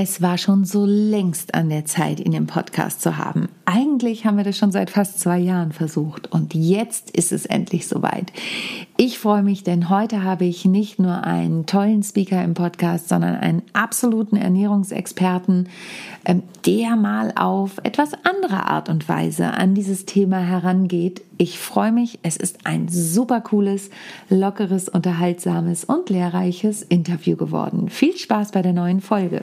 Es war schon so längst an der Zeit, ihn im Podcast zu haben. Eigentlich haben wir das schon seit fast zwei Jahren versucht und jetzt ist es endlich soweit. Ich freue mich, denn heute habe ich nicht nur einen tollen Speaker im Podcast, sondern einen absoluten Ernährungsexperten, ähm, der mal auf etwas andere Art und Weise an dieses Thema herangeht. Ich freue mich, es ist ein super cooles, lockeres, unterhaltsames und lehrreiches Interview geworden. Viel Spaß bei der neuen Folge.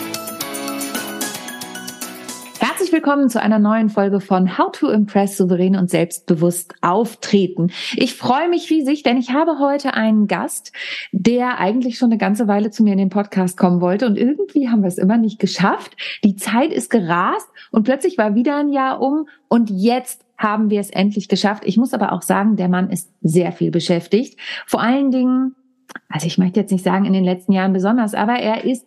Willkommen zu einer neuen Folge von How to Impress souverän und selbstbewusst auftreten. Ich freue mich riesig, denn ich habe heute einen Gast, der eigentlich schon eine ganze Weile zu mir in den Podcast kommen wollte und irgendwie haben wir es immer nicht geschafft. Die Zeit ist gerast und plötzlich war wieder ein Jahr um und jetzt haben wir es endlich geschafft. Ich muss aber auch sagen, der Mann ist sehr viel beschäftigt. Vor allen Dingen also ich möchte jetzt nicht sagen in den letzten Jahren besonders, aber er ist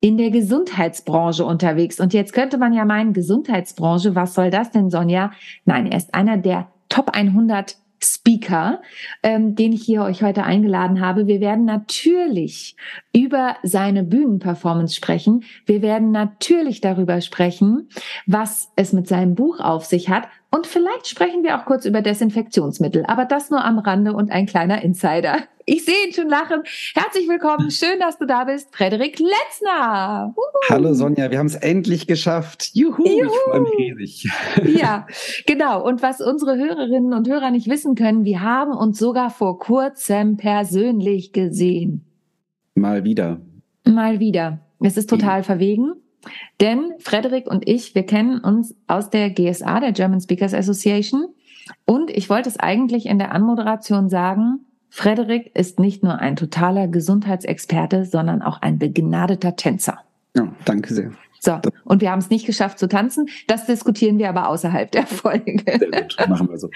in der Gesundheitsbranche unterwegs. Und jetzt könnte man ja meinen, Gesundheitsbranche, was soll das denn, Sonja? Nein, er ist einer der Top 100 Speaker, ähm, den ich hier euch heute eingeladen habe. Wir werden natürlich über seine Bühnenperformance sprechen. Wir werden natürlich darüber sprechen, was es mit seinem Buch auf sich hat. Und vielleicht sprechen wir auch kurz über Desinfektionsmittel, aber das nur am Rande und ein kleiner Insider. Ich sehe ihn schon lachen. Herzlich willkommen, schön, dass du da bist, Frederik Letzner. Uhu. Hallo Sonja, wir haben es endlich geschafft. Juhu, Juhu. ich freue mich riesig. Ja, genau. Und was unsere Hörerinnen und Hörer nicht wissen können, wir haben uns sogar vor kurzem persönlich gesehen. Mal wieder. Mal wieder. Es ist total verwegen. Denn Frederik und ich, wir kennen uns aus der GSA, der German Speakers Association. Und ich wollte es eigentlich in der Anmoderation sagen, Frederik ist nicht nur ein totaler Gesundheitsexperte, sondern auch ein begnadeter Tänzer. Ja, danke sehr. So, und wir haben es nicht geschafft zu tanzen. Das diskutieren wir aber außerhalb der Folge. Sehr gut, machen wir so.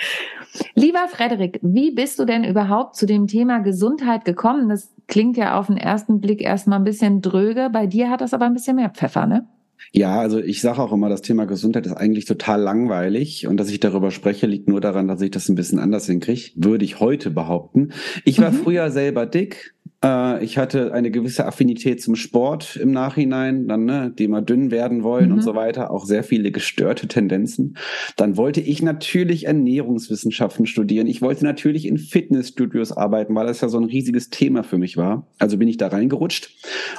Lieber Frederik, wie bist du denn überhaupt zu dem Thema Gesundheit gekommen? Das klingt ja auf den ersten Blick erstmal ein bisschen dröge. Bei dir hat das aber ein bisschen mehr Pfeffer, ne? Ja, also ich sage auch immer, das Thema Gesundheit ist eigentlich total langweilig und dass ich darüber spreche, liegt nur daran, dass ich das ein bisschen anders hinkriege, würde ich heute behaupten. Ich war mhm. früher selber dick, äh, ich hatte eine gewisse Affinität zum Sport im Nachhinein, dann, ne, die mal dünn werden wollen mhm. und so weiter, auch sehr viele gestörte Tendenzen. Dann wollte ich natürlich Ernährungswissenschaften studieren. Ich wollte natürlich in Fitnessstudios arbeiten, weil das ja so ein riesiges Thema für mich war. Also bin ich da reingerutscht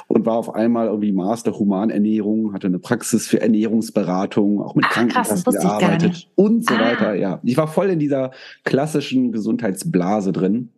und war auf einmal irgendwie Master Humanernährung, hatte eine Praxis für Ernährungsberatung, auch mit Ach, Krankenkassen krass, gearbeitet und so ah. weiter. Ja, ich war voll in dieser klassischen Gesundheitsblase drin.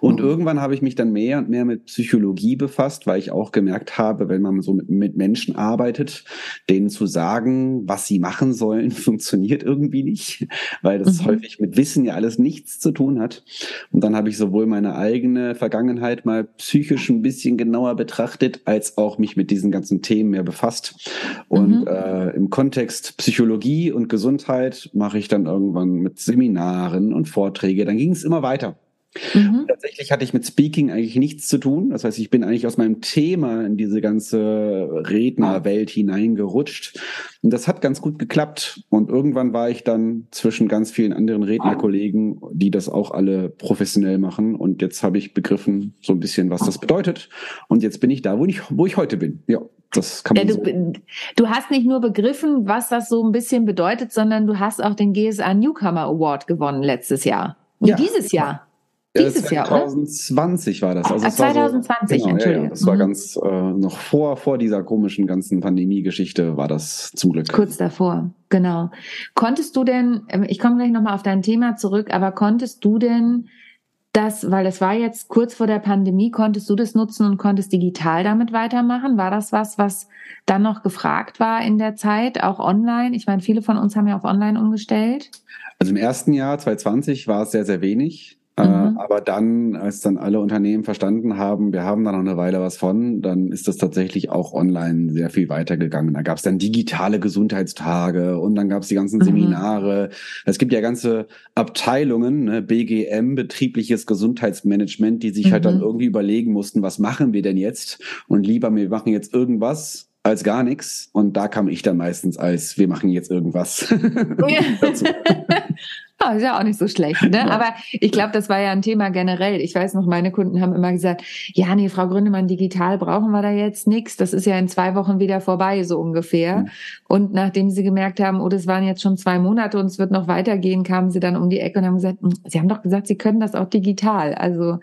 Und mhm. irgendwann habe ich mich dann mehr und mehr mit Psychologie befasst, weil ich auch gemerkt habe, wenn man so mit, mit Menschen arbeitet, denen zu sagen, was sie machen sollen, funktioniert irgendwie nicht, weil das mhm. häufig mit Wissen ja alles nichts zu tun hat. Und dann habe ich sowohl meine eigene Vergangenheit mal psychisch ein bisschen genauer betrachtet, als auch mich mit diesen ganzen Themen mehr befasst. Und mhm. äh, im Kontext Psychologie und Gesundheit mache ich dann irgendwann mit Seminaren und Vorträge. Dann ging es immer weiter. Mhm. Tatsächlich hatte ich mit Speaking eigentlich nichts zu tun. Das heißt, ich bin eigentlich aus meinem Thema in diese ganze Rednerwelt hineingerutscht. Und das hat ganz gut geklappt. Und irgendwann war ich dann zwischen ganz vielen anderen Rednerkollegen, die das auch alle professionell machen. Und jetzt habe ich begriffen, so ein bisschen, was das bedeutet. Und jetzt bin ich da, wo ich, wo ich heute bin. Ja. Das kann man ja, du, so. du hast nicht nur begriffen, was das so ein bisschen bedeutet, sondern du hast auch den GSA Newcomer Award gewonnen letztes Jahr. Und ja. dieses Jahr. Dieses 2020 Jahr, oder? war das. Also ah, 2020, war so, genau, Entschuldigung. Ja, das war mhm. ganz äh, noch vor vor dieser komischen ganzen Pandemie-Geschichte war das zum Glück. Kurz davor, genau. Konntest du denn? Ähm, ich komme gleich nochmal auf dein Thema zurück, aber konntest du denn das, weil das war jetzt kurz vor der Pandemie, konntest du das nutzen und konntest digital damit weitermachen? War das was, was dann noch gefragt war in der Zeit, auch online? Ich meine, viele von uns haben ja auf online umgestellt. Also im ersten Jahr 2020 war es sehr, sehr wenig. Äh, mhm. aber dann, als dann alle Unternehmen verstanden haben, wir haben da noch eine Weile was von, dann ist das tatsächlich auch online sehr viel weitergegangen. Da gab es dann digitale Gesundheitstage und dann gab es die ganzen mhm. Seminare. Es gibt ja ganze Abteilungen, ne, BGM, betriebliches Gesundheitsmanagement, die sich mhm. halt dann mhm. irgendwie überlegen mussten, was machen wir denn jetzt? Und lieber, wir machen jetzt irgendwas, als gar nichts. Und da kam ich dann meistens als, wir machen jetzt irgendwas. Ja, ist ja auch nicht so schlecht, ne? Aber ich glaube, das war ja ein Thema generell. Ich weiß noch, meine Kunden haben immer gesagt, ja, nee, Frau Gründemann, digital brauchen wir da jetzt nichts. Das ist ja in zwei Wochen wieder vorbei, so ungefähr. Mhm. Und nachdem sie gemerkt haben, oh, das waren jetzt schon zwei Monate und es wird noch weitergehen, kamen sie dann um die Ecke und haben gesagt, hm, sie haben doch gesagt, sie können das auch digital. Also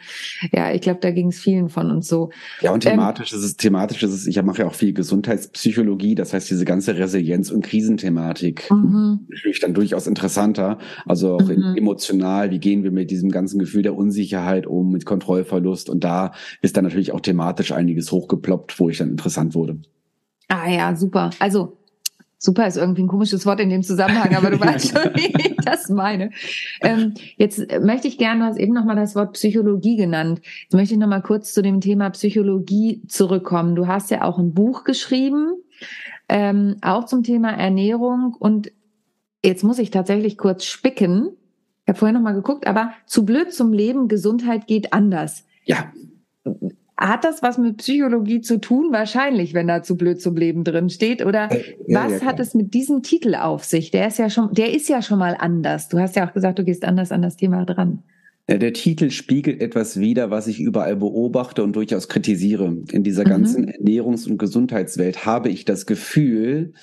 ja, ich glaube, da ging es vielen von uns so. Ja, und thematisch ähm, ist es, thematisch ist es, ich mache ja auch viel Gesundheitspsychologie, das heißt, diese ganze Resilienz- und Krisenthematik mhm. ist dann durchaus interessanter. Also auch mhm. emotional, wie gehen wir mit diesem ganzen Gefühl der Unsicherheit um, mit Kontrollverlust. Und da ist dann natürlich auch thematisch einiges hochgeploppt, wo ich dann interessant wurde. Ah ja, super. Also super ist irgendwie ein komisches Wort in dem Zusammenhang, aber du weißt schon, wie ich das meine. Ähm, jetzt möchte ich gerne, du hast eben nochmal das Wort Psychologie genannt. Jetzt möchte ich nochmal kurz zu dem Thema Psychologie zurückkommen. Du hast ja auch ein Buch geschrieben, ähm, auch zum Thema Ernährung und Jetzt muss ich tatsächlich kurz spicken. Ich habe vorher noch mal geguckt, aber zu blöd zum Leben, Gesundheit geht anders. Ja. Hat das was mit Psychologie zu tun? Wahrscheinlich, wenn da zu blöd zum Leben drin steht. Oder äh, ja, was ja, hat es mit diesem Titel auf sich? Der ist ja schon, der ist ja schon mal anders. Du hast ja auch gesagt, du gehst anders an das Thema dran. Der Titel spiegelt etwas wider, was ich überall beobachte und durchaus kritisiere. In dieser mhm. ganzen Ernährungs- und Gesundheitswelt habe ich das Gefühl,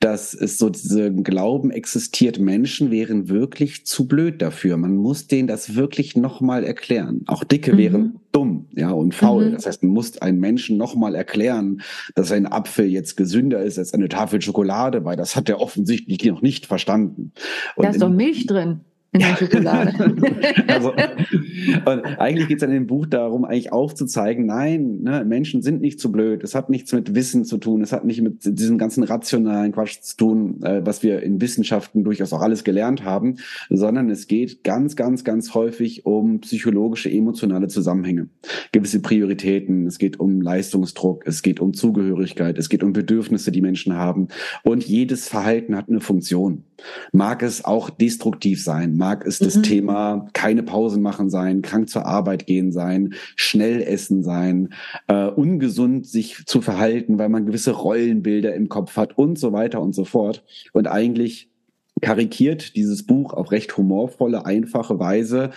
dass es so diesen Glauben existiert, Menschen wären wirklich zu blöd dafür. Man muss denen das wirklich nochmal erklären. Auch Dicke mhm. wären dumm, ja, und faul. Mhm. Das heißt, man muss einen Menschen nochmal erklären, dass ein Apfel jetzt gesünder ist als eine Tafel Schokolade, weil das hat er offensichtlich noch nicht verstanden. Und da ist doch Milch drin in der Schokolade. also, und eigentlich geht es in dem Buch darum, eigentlich aufzuzeigen, nein, ne, Menschen sind nicht zu blöd. Es hat nichts mit Wissen zu tun. Es hat nicht mit diesem ganzen rationalen Quatsch zu tun, äh, was wir in Wissenschaften durchaus auch alles gelernt haben, sondern es geht ganz, ganz, ganz häufig um psychologische, emotionale Zusammenhänge, gewisse Prioritäten. Es geht um Leistungsdruck, es geht um Zugehörigkeit, es geht um Bedürfnisse, die Menschen haben. Und jedes Verhalten hat eine Funktion. Mag es auch destruktiv sein, mag es mhm. das Thema keine Pausen machen sein, krank zur Arbeit gehen sein, schnell essen sein, äh, ungesund sich zu verhalten, weil man gewisse Rollenbilder im Kopf hat und so weiter und so fort. Und eigentlich karikiert dieses Buch auf recht humorvolle, einfache Weise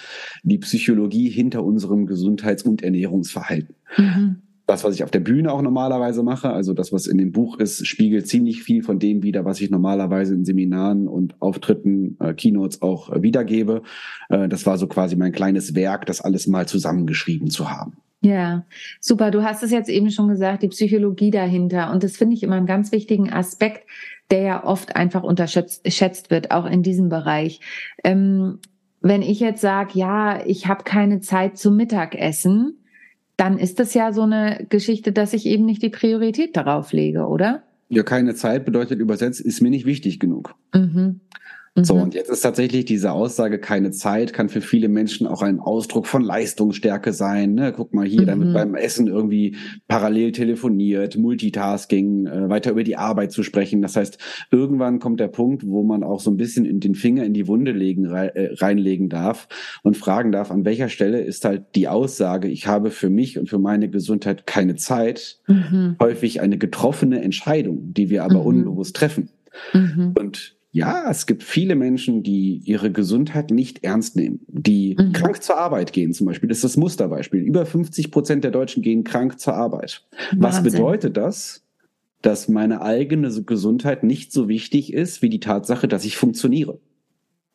die Psychologie hinter unserem Gesundheits- und Ernährungsverhalten. Mhm das, was ich auf der Bühne auch normalerweise mache, also das, was in dem Buch ist, spiegelt ziemlich viel von dem wider, was ich normalerweise in Seminaren und Auftritten, äh, Keynotes auch äh, wiedergebe. Äh, das war so quasi mein kleines Werk, das alles mal zusammengeschrieben zu haben. Ja, super. Du hast es jetzt eben schon gesagt, die Psychologie dahinter. Und das finde ich immer einen ganz wichtigen Aspekt, der ja oft einfach unterschätzt wird, auch in diesem Bereich. Ähm, wenn ich jetzt sage, ja, ich habe keine Zeit zum Mittagessen, dann ist das ja so eine Geschichte, dass ich eben nicht die Priorität darauf lege, oder? Ja, keine Zeit bedeutet übersetzt, ist mir nicht wichtig genug. Mhm. So, mhm. und jetzt ist tatsächlich diese Aussage, keine Zeit, kann für viele Menschen auch ein Ausdruck von Leistungsstärke sein. Ne? Guck mal hier, mhm. damit beim Essen irgendwie parallel telefoniert, Multitasking, äh, weiter über die Arbeit zu sprechen. Das heißt, irgendwann kommt der Punkt, wo man auch so ein bisschen in den Finger in die Wunde legen, äh, reinlegen darf und fragen darf, an welcher Stelle ist halt die Aussage, ich habe für mich und für meine Gesundheit keine Zeit, mhm. häufig eine getroffene Entscheidung, die wir aber mhm. unbewusst treffen. Mhm. Und ja, es gibt viele Menschen, die ihre Gesundheit nicht ernst nehmen, die mhm. krank zur Arbeit gehen zum Beispiel. Das ist das Musterbeispiel. Über 50 Prozent der Deutschen gehen krank zur Arbeit. Wahnsinn. Was bedeutet das? Dass meine eigene Gesundheit nicht so wichtig ist wie die Tatsache, dass ich funktioniere.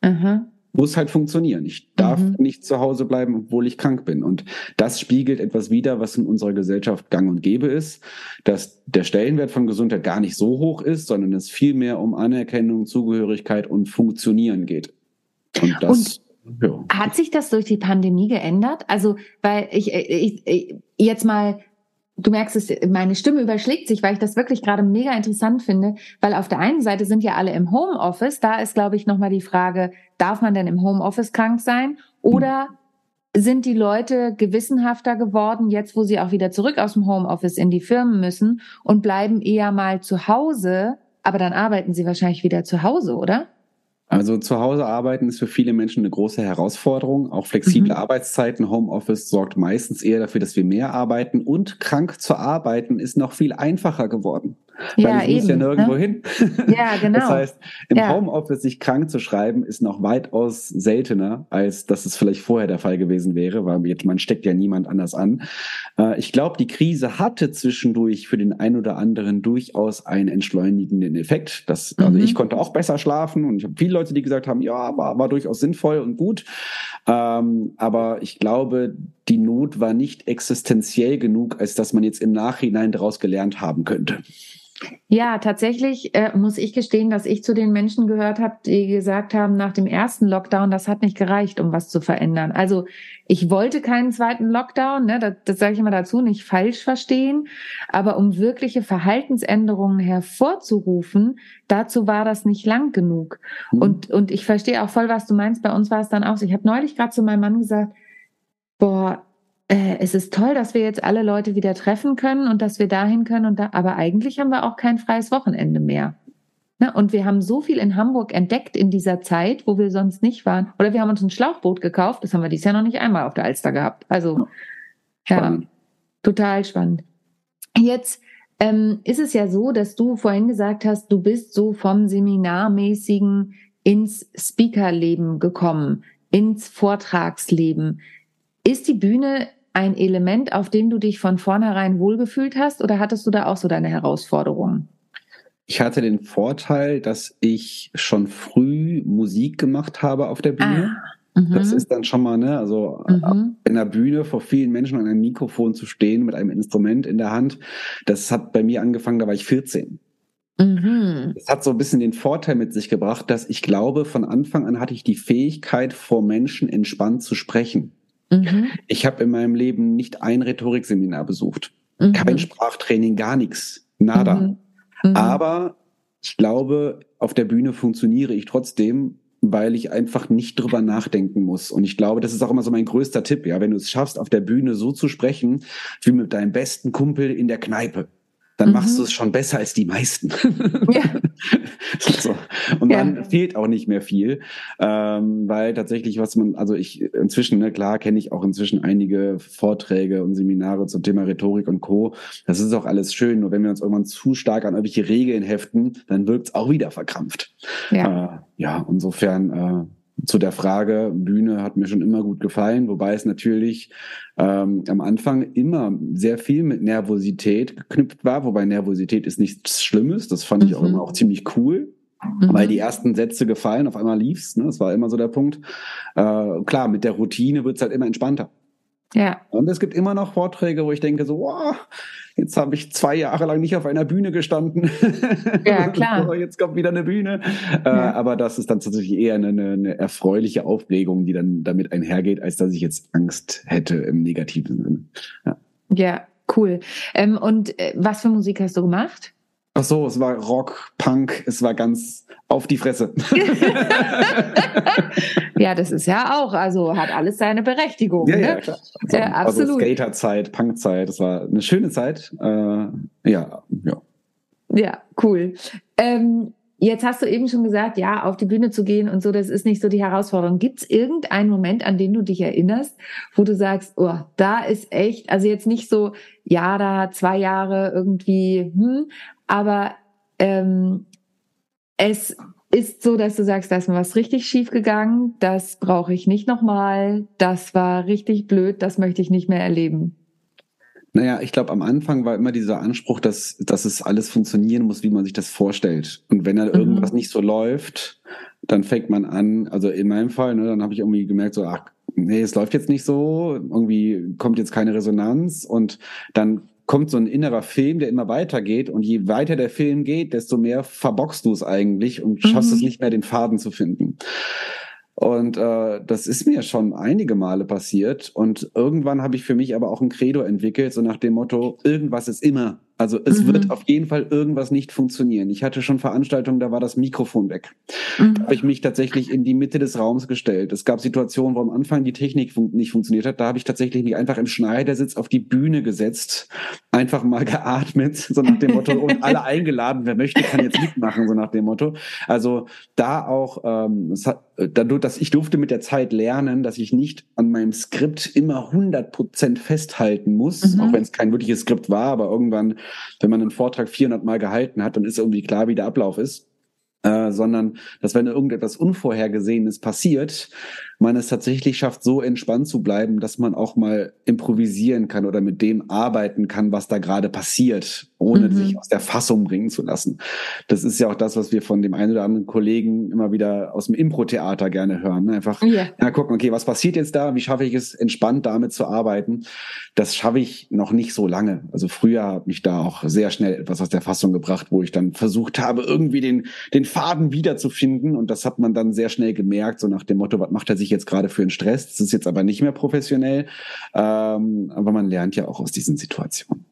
Mhm muss halt funktionieren. Ich darf mhm. nicht zu Hause bleiben, obwohl ich krank bin. Und das spiegelt etwas wider, was in unserer Gesellschaft gang und gäbe ist, dass der Stellenwert von Gesundheit gar nicht so hoch ist, sondern es viel mehr um Anerkennung, Zugehörigkeit und Funktionieren geht. Und das und ja. Hat sich das durch die Pandemie geändert? Also, weil ich, ich, ich jetzt mal du merkst es, meine Stimme überschlägt sich, weil ich das wirklich gerade mega interessant finde, weil auf der einen Seite sind ja alle im Homeoffice, da ist, glaube ich, nochmal die Frage, darf man denn im Homeoffice krank sein oder sind die Leute gewissenhafter geworden, jetzt wo sie auch wieder zurück aus dem Homeoffice in die Firmen müssen und bleiben eher mal zu Hause, aber dann arbeiten sie wahrscheinlich wieder zu Hause, oder? Also zu Hause arbeiten ist für viele Menschen eine große Herausforderung. Auch flexible mhm. Arbeitszeiten, Homeoffice sorgt meistens eher dafür, dass wir mehr arbeiten und krank zu arbeiten ist noch viel einfacher geworden. Ja, Weil ich eben, muss ja nirgendwo ne? hin. Ja, genau. Das heißt, im ja. Homeoffice sich krank zu schreiben, ist noch weitaus seltener, als dass es vielleicht vorher der Fall gewesen wäre, weil jetzt, man steckt ja niemand anders an. Äh, ich glaube, die Krise hatte zwischendurch für den einen oder anderen durchaus einen entschleunigenden Effekt. Das, also mhm. ich konnte auch besser schlafen und ich habe viele Leute, die gesagt haben, ja, war, war durchaus sinnvoll und gut. Ähm, aber ich glaube, die Not war nicht existenziell genug, als dass man jetzt im Nachhinein daraus gelernt haben könnte. Ja, tatsächlich äh, muss ich gestehen, dass ich zu den Menschen gehört habe, die gesagt haben, nach dem ersten Lockdown, das hat nicht gereicht, um was zu verändern. Also ich wollte keinen zweiten Lockdown, ne, das, das sage ich immer dazu, nicht falsch verstehen, aber um wirkliche Verhaltensänderungen hervorzurufen, dazu war das nicht lang genug. Mhm. Und, und ich verstehe auch voll, was du meinst. Bei uns war es dann auch so. Ich habe neulich gerade zu meinem Mann gesagt, boah, äh, es ist toll, dass wir jetzt alle Leute wieder treffen können und dass wir dahin können und da, aber eigentlich haben wir auch kein freies Wochenende mehr. Ne? Und wir haben so viel in Hamburg entdeckt in dieser Zeit, wo wir sonst nicht waren. Oder wir haben uns ein Schlauchboot gekauft, das haben wir dieses Jahr noch nicht einmal auf der Alster gehabt. Also, ja, total spannend. Jetzt ähm, ist es ja so, dass du vorhin gesagt hast, du bist so vom Seminarmäßigen ins Speakerleben gekommen, ins Vortragsleben. Ist die Bühne ein Element, auf dem du dich von vornherein wohlgefühlt hast oder hattest du da auch so deine Herausforderungen? Ich hatte den Vorteil, dass ich schon früh Musik gemacht habe auf der Bühne. Ah, das mhm. ist dann schon mal, ne, also mhm. in der Bühne vor vielen Menschen an einem Mikrofon zu stehen mit einem Instrument in der Hand. Das hat bei mir angefangen, da war ich 14. Mhm. Das hat so ein bisschen den Vorteil mit sich gebracht, dass ich glaube, von Anfang an hatte ich die Fähigkeit, vor Menschen entspannt zu sprechen. Mhm. Ich habe in meinem Leben nicht ein Rhetorikseminar besucht, mhm. kein Sprachtraining, gar nichts, nada. Mhm. mhm. Aber ich glaube, auf der Bühne funktioniere ich trotzdem, weil ich einfach nicht drüber nachdenken muss. Und ich glaube, das ist auch immer so mein größter Tipp, ja, wenn du es schaffst, auf der Bühne so zu sprechen, wie mit deinem besten Kumpel in der Kneipe dann mhm. machst du es schon besser als die meisten. Ja. so. Und dann ja. fehlt auch nicht mehr viel, ähm, weil tatsächlich, was man, also ich inzwischen, ne, klar kenne ich auch inzwischen einige Vorträge und Seminare zum Thema Rhetorik und Co. Das ist auch alles schön, nur wenn wir uns irgendwann zu stark an irgendwelche Regeln heften, dann wirkt es auch wieder verkrampft. Ja, äh, ja insofern äh, zu der Frage, Bühne hat mir schon immer gut gefallen, wobei es natürlich ähm, am Anfang immer sehr viel mit Nervosität geknüpft war, wobei Nervosität ist nichts Schlimmes, das fand ich auch mhm. immer auch ziemlich cool. Mhm. Weil die ersten Sätze gefallen, auf einmal lief's, ne? Das war immer so der Punkt. Äh, klar, mit der Routine wird's halt immer entspannter. Ja. Und es gibt immer noch Vorträge, wo ich denke so, wow, jetzt habe ich zwei Jahre lang nicht auf einer Bühne gestanden. Ja, klar. jetzt kommt wieder eine Bühne. Äh, ja. Äh, aber das ist dann tatsächlich eher eine, eine, erfreuliche Aufregung, die dann damit einhergeht, als dass ich jetzt Angst hätte im negativen Sinne. Ja, ja cool. Ähm, und äh, was für Musik hast du gemacht? Ach so, es war Rock, Punk, es war ganz auf die Fresse. ja, das ist ja auch, also hat alles seine Berechtigung. Ja, ne? ja klar. Also, äh, absolut. Also Skaterzeit, Punkzeit, das war eine schöne Zeit. Äh, ja, ja. Ja, cool. Ähm, Jetzt hast du eben schon gesagt, ja, auf die Bühne zu gehen und so, das ist nicht so die Herausforderung. Gibt es irgendeinen Moment, an den du dich erinnerst, wo du sagst, oh, da ist echt, also jetzt nicht so, ja, da zwei Jahre irgendwie, hm, aber ähm, es ist so, dass du sagst, da ist mir was richtig schief gegangen, das brauche ich nicht nochmal, das war richtig blöd, das möchte ich nicht mehr erleben. Naja, ich glaube, am Anfang war immer dieser Anspruch, dass, dass es alles funktionieren muss, wie man sich das vorstellt. Und wenn dann mhm. irgendwas nicht so läuft, dann fängt man an, also in meinem Fall, ne, dann habe ich irgendwie gemerkt, so, ach, nee, es läuft jetzt nicht so, irgendwie kommt jetzt keine Resonanz und dann kommt so ein innerer Film, der immer weitergeht und je weiter der Film geht, desto mehr verbockst du es eigentlich und schaffst mhm. es nicht mehr, den Faden zu finden. Und äh, das ist mir schon einige Male passiert. Und irgendwann habe ich für mich aber auch ein Credo entwickelt, so nach dem Motto, irgendwas ist immer. Also es mhm. wird auf jeden Fall irgendwas nicht funktionieren. Ich hatte schon Veranstaltungen, da war das Mikrofon weg. Mhm. Da habe ich mich tatsächlich in die Mitte des Raums gestellt. Es gab Situationen, wo am Anfang die Technik fun nicht funktioniert hat. Da habe ich tatsächlich mich einfach im Schneidersitz auf die Bühne gesetzt, einfach mal geatmet, so nach dem Motto, und alle eingeladen, wer möchte, kann jetzt mitmachen, so nach dem Motto. Also da auch, ähm, es hat, dadurch, dass ich durfte mit der Zeit lernen, dass ich nicht an meinem Skript immer 100 Prozent festhalten muss, mhm. auch wenn es kein wirkliches Skript war, aber irgendwann wenn man einen Vortrag 400 Mal gehalten hat, dann ist irgendwie klar, wie der Ablauf ist. Äh, sondern dass wenn irgendetwas Unvorhergesehenes passiert, man es tatsächlich schafft, so entspannt zu bleiben, dass man auch mal improvisieren kann oder mit dem arbeiten kann, was da gerade passiert, ohne mhm. sich aus der Fassung bringen zu lassen. Das ist ja auch das, was wir von dem einen oder anderen Kollegen immer wieder aus dem Impro-Theater gerne hören. Einfach, ja. ja, gucken, okay, was passiert jetzt da? Wie schaffe ich es, entspannt damit zu arbeiten? Das schaffe ich noch nicht so lange. Also früher hat mich da auch sehr schnell etwas aus der Fassung gebracht, wo ich dann versucht habe, irgendwie den, den Faden wiederzufinden. Und das hat man dann sehr schnell gemerkt, so nach dem Motto, was macht er sich jetzt gerade für einen Stress. Das ist jetzt aber nicht mehr professionell. Ähm, aber man lernt ja auch aus diesen Situationen.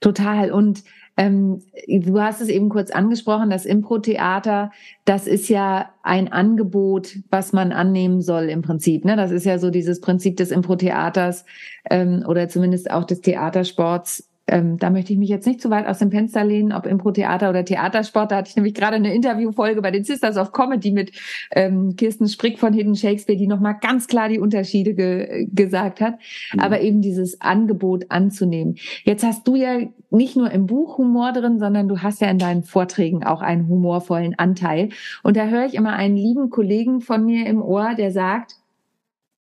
Total. Und ähm, du hast es eben kurz angesprochen, das Impro-Theater, das ist ja ein Angebot, was man annehmen soll im Prinzip. Ne? Das ist ja so dieses Prinzip des Impro-Theaters ähm, oder zumindest auch des Theatersports ähm, da möchte ich mich jetzt nicht zu weit aus dem Fenster lehnen, ob Impro-Theater oder Theatersport. Da hatte ich nämlich gerade eine Interviewfolge bei den Sisters of Comedy mit ähm, Kirsten Sprick von Hidden Shakespeare, die nochmal ganz klar die Unterschiede ge gesagt hat. Mhm. Aber eben dieses Angebot anzunehmen. Jetzt hast du ja nicht nur im Buch Humor drin, sondern du hast ja in deinen Vorträgen auch einen humorvollen Anteil. Und da höre ich immer einen lieben Kollegen von mir im Ohr, der sagt,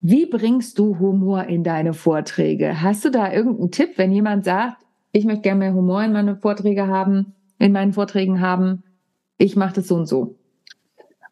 wie bringst du Humor in deine Vorträge? Hast du da irgendeinen Tipp, wenn jemand sagt, ich möchte gerne mehr Humor in meine Vorträge haben, in meinen Vorträgen haben. Ich mache das so und so.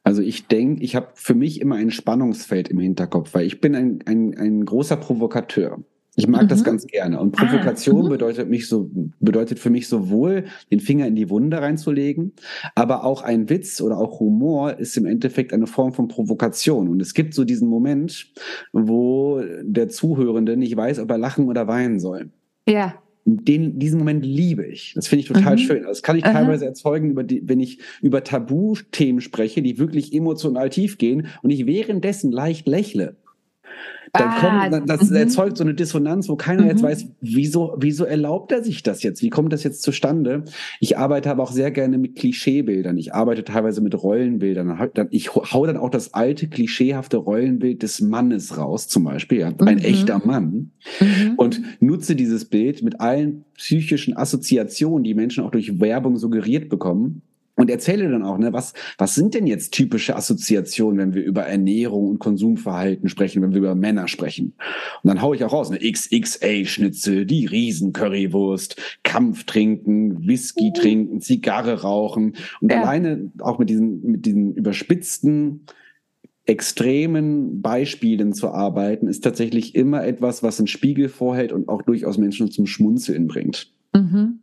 Also ich denke, ich habe für mich immer ein Spannungsfeld im Hinterkopf, weil ich bin ein, ein, ein großer Provokateur. Ich mag mhm. das ganz gerne. Und Provokation ah, bedeutet mich so, bedeutet für mich sowohl den Finger in die Wunde reinzulegen, aber auch ein Witz oder auch Humor ist im Endeffekt eine Form von Provokation. Und es gibt so diesen Moment, wo der Zuhörende nicht weiß, ob er lachen oder weinen soll. Ja den, diesen Moment liebe ich. Das finde ich total mhm. schön. Das kann ich Aha. teilweise erzeugen, über die, wenn ich über Tabuthemen spreche, die wirklich emotional tief gehen und ich währenddessen leicht lächle dann ah, kommt, das mhm. erzeugt so eine Dissonanz, wo keiner jetzt mhm. weiß, wieso, wieso erlaubt er sich das jetzt? Wie kommt das jetzt zustande? Ich arbeite aber auch sehr gerne mit Klischeebildern. Ich arbeite teilweise mit Rollenbildern. Ich hau dann auch das alte, klischeehafte Rollenbild des Mannes raus, zum Beispiel, ja, ein mhm. echter Mann, mhm. und nutze dieses Bild mit allen psychischen Assoziationen, die Menschen auch durch Werbung suggeriert bekommen und erzähle dann auch, ne, was, was sind denn jetzt typische Assoziationen, wenn wir über Ernährung und Konsumverhalten sprechen, wenn wir über Männer sprechen? Und dann hau ich auch raus, ne, XXA-Schnitzel, die Riesen-Currywurst, Kampf trinken, Whisky mhm. trinken, Zigarre rauchen. Und ja. alleine auch mit diesen, mit diesen überspitzten, extremen Beispielen zu arbeiten, ist tatsächlich immer etwas, was einen Spiegel vorhält und auch durchaus Menschen zum Schmunzeln bringt. Mhm.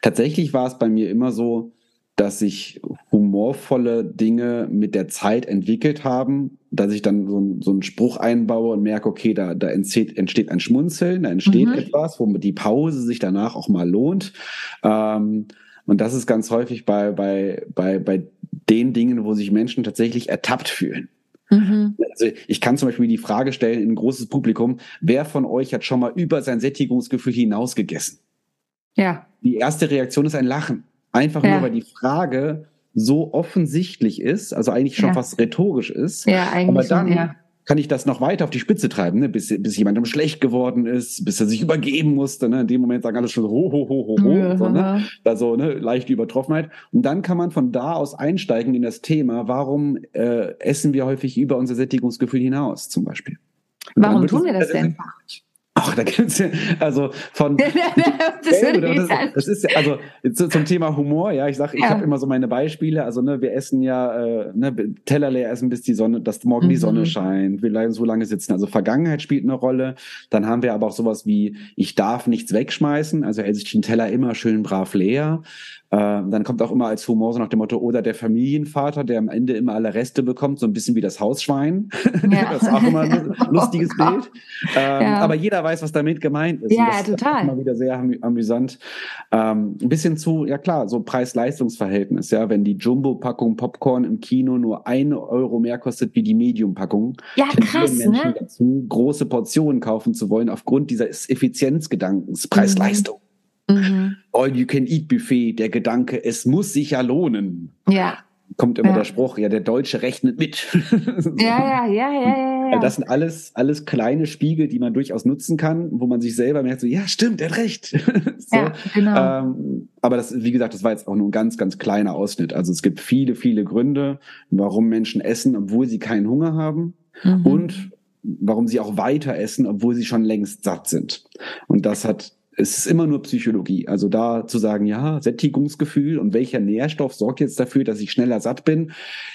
Tatsächlich war es bei mir immer so, dass sich humorvolle Dinge mit der Zeit entwickelt haben, dass ich dann so, so einen Spruch einbaue und merke, okay, da, da entsteht, entsteht ein Schmunzeln, da entsteht mhm. etwas, wo die Pause sich danach auch mal lohnt. Ähm, und das ist ganz häufig bei, bei, bei, bei den Dingen, wo sich Menschen tatsächlich ertappt fühlen. Mhm. Also ich kann zum Beispiel die Frage stellen in ein großes Publikum, wer von euch hat schon mal über sein Sättigungsgefühl hinaus gegessen? Ja. Die erste Reaktion ist ein Lachen. Einfach ja. nur, weil die Frage so offensichtlich ist, also eigentlich schon ja. fast rhetorisch ist. Ja, eigentlich aber dann schon, ja. kann ich das noch weiter auf die Spitze treiben, ne? bis, bis jemandem schlecht geworden ist, bis er sich übergeben musste. Ne? In dem Moment sagen alle schon ho, ho, ho, ho, ho. Ja. So, ne? Also ne, leichte Übertroffenheit. Und dann kann man von da aus einsteigen in das Thema, warum äh, essen wir häufig über unser Sättigungsgefühl hinaus, zum Beispiel. Und warum tun wir das denn? Ach, da gibt's ja, also von das, das, das ist ja, also zu, zum Thema Humor, ja, ich sage, ich ja. habe immer so meine Beispiele, also ne, wir essen ja, äh, ne, Teller leer essen, bis die Sonne, dass morgen mhm. die Sonne mhm. scheint, wir bleiben so lange sitzen, also Vergangenheit spielt eine Rolle, dann haben wir aber auch sowas wie, ich darf nichts wegschmeißen, also hält sich den Teller immer schön brav leer, dann kommt auch immer als Humor so nach dem Motto, oder der Familienvater, der am Ende immer alle Reste bekommt, so ein bisschen wie das Hausschwein. Ja. das ist auch immer ein lustiges oh Bild. Ähm, ja. Aber jeder weiß, was damit gemeint ist. Ja, das total. Ist immer wieder sehr amüsant. Ähm, ein bisschen zu, ja klar, so Preis-Leistungs-Verhältnis, ja, wenn die Jumbo-Packung Popcorn im Kino nur ein Euro mehr kostet wie die Medium-Packung. Ja, krass, Menschen ne? dazu, große Portionen kaufen zu wollen, aufgrund dieses Effizienzgedankens, Preis-Leistung. Mhm. Mhm. All-You-Can-Eat-Buffet, der Gedanke, es muss sich ja lohnen. Ja. Kommt immer ja. der Spruch, ja, der Deutsche rechnet mit. so. ja, ja, ja, ja, ja, Das sind alles, alles kleine Spiegel, die man durchaus nutzen kann, wo man sich selber merkt, so, ja, stimmt, er hat recht. so. Ja, genau. Ähm, aber das, wie gesagt, das war jetzt auch nur ein ganz, ganz kleiner Ausschnitt. Also es gibt viele, viele Gründe, warum Menschen essen, obwohl sie keinen Hunger haben. Mhm. Und warum sie auch weiter essen, obwohl sie schon längst satt sind. Und das hat es ist immer nur Psychologie. Also da zu sagen, ja, Sättigungsgefühl und welcher Nährstoff sorgt jetzt dafür, dass ich schneller satt bin,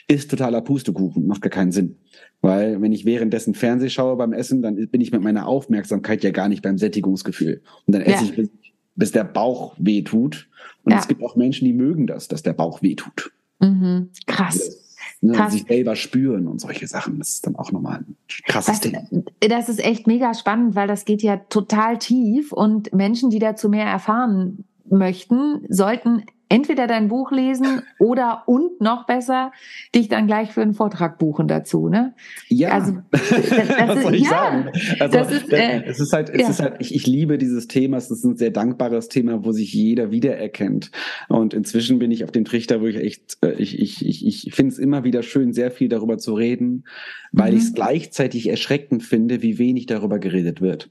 ist totaler Pustekuchen, macht gar keinen Sinn. Weil wenn ich währenddessen Fernseh schaue beim Essen, dann bin ich mit meiner Aufmerksamkeit ja gar nicht beim Sättigungsgefühl. Und dann esse ja. ich, bis, bis, der Bauch weh tut. Und ja. es gibt auch Menschen, die mögen das, dass der Bauch weh tut. Mhm. Krass ne, sich selber spüren und solche Sachen. Das ist dann auch nochmal ein krasses Was, Ding. Das ist echt mega spannend, weil das geht ja total tief und Menschen, die dazu mehr erfahren möchten, sollten entweder dein Buch lesen oder und noch besser dich dann gleich für einen Vortrag buchen dazu, ne? Ja. Also das, das Was soll ich ja, sagen? Also das ist, äh, es ist halt, es ja. ist halt, ich, ich liebe dieses Thema. Es ist ein sehr dankbares Thema, wo sich jeder wiedererkennt. Und inzwischen bin ich auf dem Trichter, wo ich echt, äh, ich, ich, ich, ich finde es immer wieder schön, sehr viel darüber zu reden, weil mhm. ich es gleichzeitig erschreckend finde, wie wenig darüber geredet wird.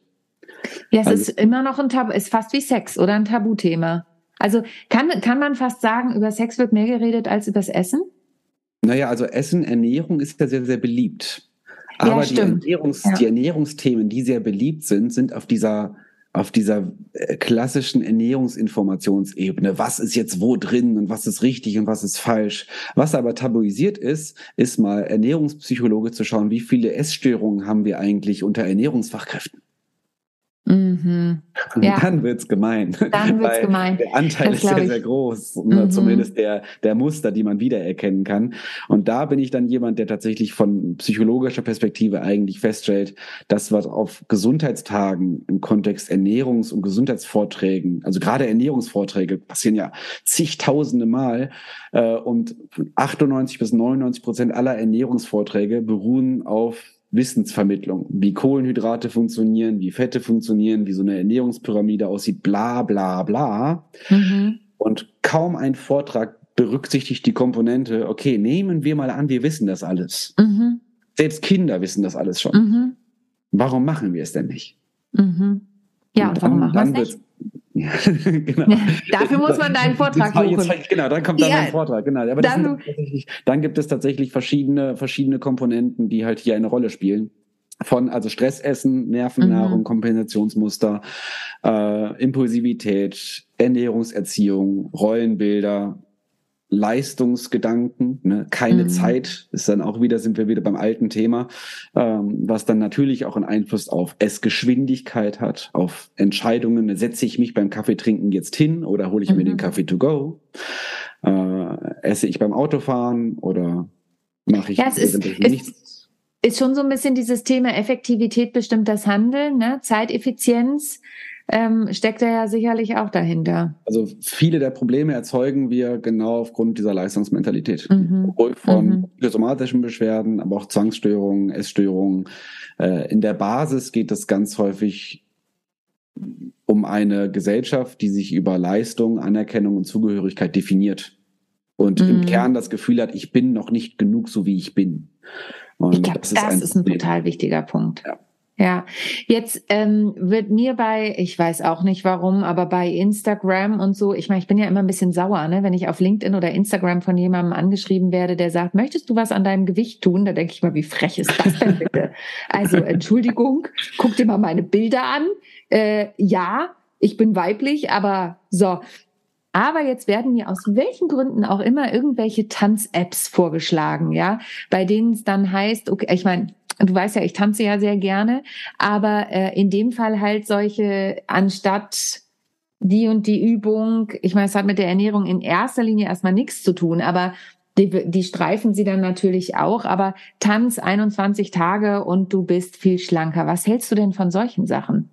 Ja, es also, ist immer noch ein Tabu, ist fast wie Sex oder ein Tabuthema. Also kann, kann man fast sagen, über Sex wird mehr geredet als übers Essen? Naja, also Essen, Ernährung ist ja sehr, sehr beliebt. Aber ja, die, Ernährungs-, ja. die Ernährungsthemen, die sehr beliebt sind, sind auf dieser auf dieser äh, klassischen Ernährungsinformationsebene. Was ist jetzt wo drin und was ist richtig und was ist falsch? Was aber tabuisiert ist, ist mal Ernährungspsychologe zu schauen, wie viele Essstörungen haben wir eigentlich unter Ernährungsfachkräften? Mhm. Ja. Dann wird's gemein. Dann wird's gemein. Der Anteil das ist sehr, sehr groß. Mhm. Zumindest der, der Muster, die man wiedererkennen kann. Und da bin ich dann jemand, der tatsächlich von psychologischer Perspektive eigentlich feststellt, dass was auf Gesundheitstagen im Kontext Ernährungs- und Gesundheitsvorträgen, also gerade Ernährungsvorträge passieren ja zigtausende Mal, äh, und 98 bis 99 Prozent aller Ernährungsvorträge beruhen auf Wissensvermittlung, wie Kohlenhydrate funktionieren, wie Fette funktionieren, wie so eine Ernährungspyramide aussieht, bla bla bla. Mhm. Und kaum ein Vortrag berücksichtigt die Komponente, okay, nehmen wir mal an, wir wissen das alles. Mhm. Selbst Kinder wissen das alles schon. Mhm. Warum machen wir es denn nicht? Mhm. Ja, und, und warum machen wir es nicht? Genau. Dafür muss man deinen Vortrag buchen. Jetzt, genau, dann kommt dann ja, mein Vortrag. Genau. Aber dann, dann gibt es tatsächlich verschiedene, verschiedene Komponenten, die halt hier eine Rolle spielen. Von also Stressessen, Nervennahrung, mhm. Kompensationsmuster, äh, Impulsivität, Ernährungserziehung, Rollenbilder, Leistungsgedanken, ne? keine mhm. Zeit, ist dann auch wieder, sind wir wieder beim alten Thema, ähm, was dann natürlich auch einen Einfluss auf Essgeschwindigkeit hat, auf Entscheidungen, setze ich mich beim Kaffeetrinken jetzt hin oder hole ich mhm. mir den mhm. Kaffee to go, äh, esse ich beim Autofahren oder mache ich ja, es ist, nichts. Ist schon so ein bisschen dieses Thema Effektivität bestimmt das Handeln, ne? Zeiteffizienz, ähm, steckt er ja sicherlich auch dahinter. Also viele der Probleme erzeugen wir genau aufgrund dieser Leistungsmentalität. Mhm. von mhm. somatischen Beschwerden, aber auch Zwangsstörungen, Essstörungen. Äh, in der Basis geht es ganz häufig um eine Gesellschaft, die sich über Leistung, Anerkennung und Zugehörigkeit definiert. Und mhm. im Kern das Gefühl hat, ich bin noch nicht genug so, wie ich bin. Und ich glaube, das, ist, das ein, ist ein total wichtiger Punkt. Ja. Ja, jetzt ähm, wird mir bei, ich weiß auch nicht warum, aber bei Instagram und so, ich meine, ich bin ja immer ein bisschen sauer, ne, wenn ich auf LinkedIn oder Instagram von jemandem angeschrieben werde, der sagt, möchtest du was an deinem Gewicht tun? Da denke ich mal, wie frech ist das denn bitte? also Entschuldigung, guck dir mal meine Bilder an. Äh, ja, ich bin weiblich, aber so. Aber jetzt werden mir aus welchen Gründen auch immer irgendwelche Tanz-Apps vorgeschlagen, ja, bei denen es dann heißt, okay, ich meine, du weißt ja, ich tanze ja sehr gerne, aber äh, in dem Fall halt solche, anstatt die und die Übung. Ich meine, es hat mit der Ernährung in erster Linie erstmal nichts zu tun, aber die, die streifen sie dann natürlich auch. Aber Tanz 21 Tage und du bist viel schlanker. Was hältst du denn von solchen Sachen?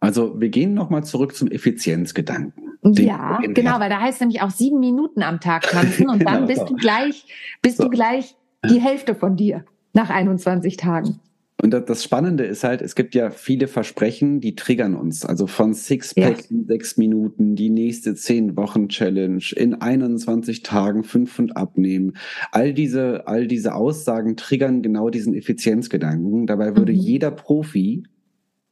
Also wir gehen nochmal zurück zum Effizienzgedanken. Ja, genau, weil da heißt nämlich auch sieben Minuten am Tag tanzen und genau, dann bist so. du gleich, bist so. du gleich die Hälfte von dir nach 21 Tagen. Und das Spannende ist halt, es gibt ja viele Versprechen, die triggern uns. Also von Sixpack ja. in sechs Minuten, die nächste zehn Wochen Challenge, in 21 Tagen fünf Pfund abnehmen. All diese, all diese Aussagen triggern genau diesen Effizienzgedanken. Dabei würde mhm. jeder Profi